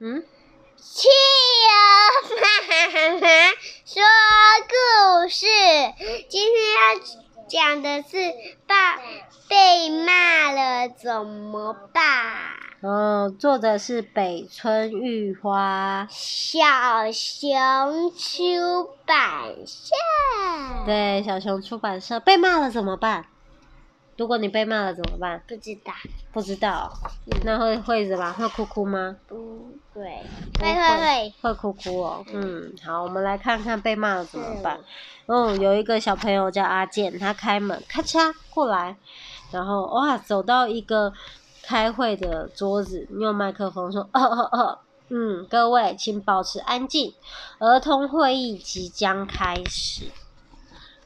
嗯，企鹅妈妈说故事，今天要讲的是爸被骂了怎么办？哦，作者是北村玉花，小熊出版社。对，小熊出版社被骂了怎么办？如果你被骂了怎么办？不知道。不知道，那会会什么？会哭哭吗？不对，会会会会会哭哭哦。嗯，好，我们来看看被骂了怎么办。嗯，有一个小朋友叫阿健，他开门，咔嚓过来，然后哇，走到一个开会的桌子，用麦克风说：“哦哦哦，嗯，各位请保持安静，儿童会议即将开始。”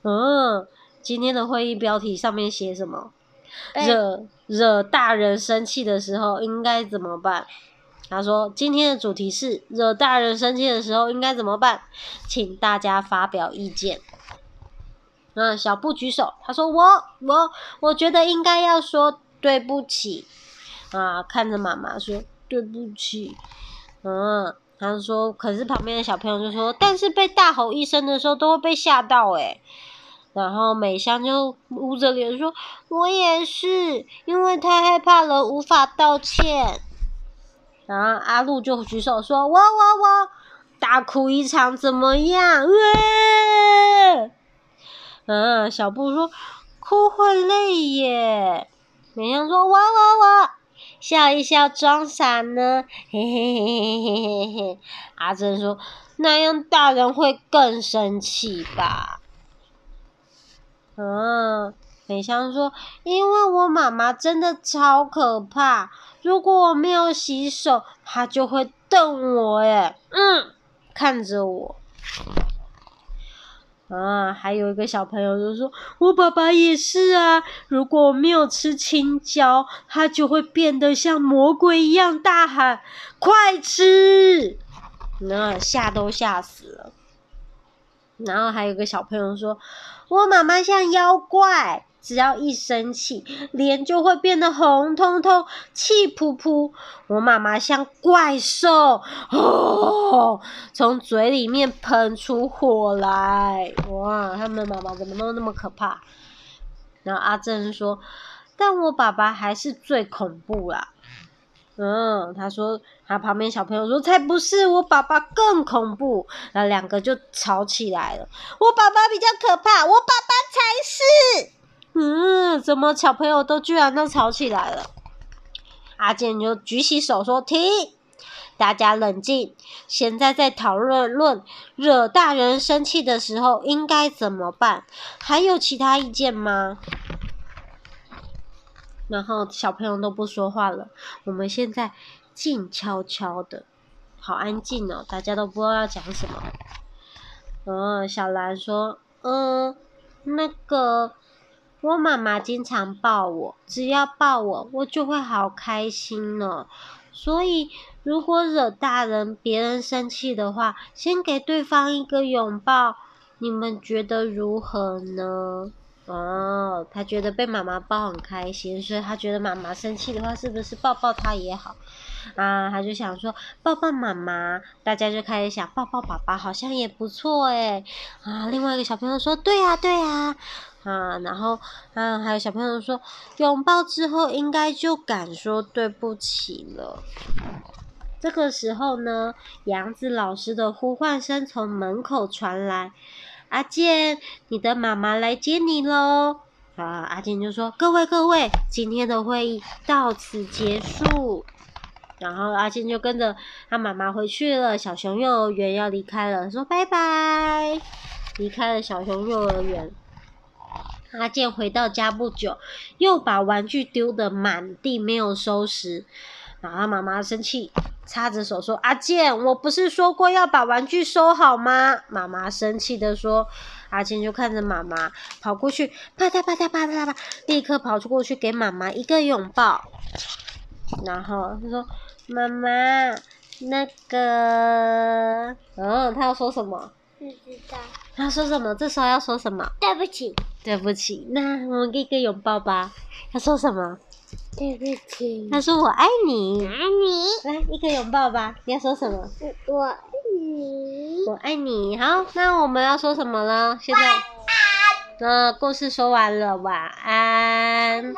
嗯。今天的会议标题上面写什么？惹惹大人生气的时候应该怎么办？他说今天的主题是惹大人生气的时候应该怎么办？请大家发表意见。嗯，小布举手，他说我我我觉得应该要说对不起。啊，看着妈妈说对不起。嗯，他说可是旁边的小朋友就说，但是被大吼一声的时候都会被吓到诶。然后美香就捂着脸说：“我也是，因为太害怕了，无法道歉。”然后阿露就举手说：“我我我，大哭一场怎么样？”嗯，小布说：“哭会累耶。”美香说：“我我我，笑一笑装傻呢。”嘿嘿嘿嘿嘿嘿嘿。阿珍说：“那样大人会更生气吧？”嗯，美香说：“因为我妈妈真的超可怕，如果我没有洗手，她就会瞪我。”哎，嗯，看着我。啊，还有一个小朋友就说：“我爸爸也是啊，如果我没有吃青椒，他就会变得像魔鬼一样大喊‘快吃’，那吓都吓死了。”然后还有个小朋友说：“我妈妈像妖怪，只要一生气，脸就会变得红彤彤、气噗噗。我妈妈像怪兽，哦，从嘴里面喷出火来。哇，他们妈妈怎么都那么可怕？”然后阿正说：“但我爸爸还是最恐怖啦。”嗯，他说他旁边小朋友说才不是，我爸爸更恐怖，那两个就吵起来了。我爸爸比较可怕，我爸爸才是。嗯，怎么小朋友都居然都吵起来了？阿健就举起手说：“停，大家冷静，现在在讨论论惹大人生气的时候应该怎么办？还有其他意见吗？”然后小朋友都不说话了，我们现在静悄悄的，好安静哦，大家都不知道要讲什么。嗯，小兰说：“嗯，那个我妈妈经常抱我，只要抱我，我就会好开心呢。所以如果惹大人，别人生气的话，先给对方一个拥抱，你们觉得如何呢？”哦，他觉得被妈妈抱很开心，所以他觉得妈妈生气的话，是不是抱抱他也好？啊，他就想说抱抱妈妈，大家就开始想抱抱爸爸，好像也不错诶。啊，另外一个小朋友说对呀对呀，啊，然后啊还有小朋友说拥抱之后应该就敢说对不起了。这个时候呢，杨子老师的呼唤声从门口传来。阿健，你的妈妈来接你喽！啊，阿健就说：“各位各位，今天的会议到此结束。”然后阿健就跟着他妈妈回去了。小熊幼儿园要离开了，说拜拜，离开了小熊幼儿园。阿健回到家不久，又把玩具丢得满地，没有收拾。然后妈妈生气。擦着手说：“阿健，我不是说过要把玩具收好吗？”妈妈生气的说。阿健就看着妈妈跑过去，啪嗒啪嗒啪嗒啪，立刻跑出过去给妈妈一个拥抱。然后他说：“妈妈，那个……嗯，他要说什么？不知道。他说什么？这时候要说什么？对不起，对不起。那我们给一个拥抱吧。他说什么？对不起。他说我爱你。爱你。来一个拥抱吧。你要说什么？我爱你。我爱你。好，那我们要说什么呢？现在，那，故事说完了，晚安。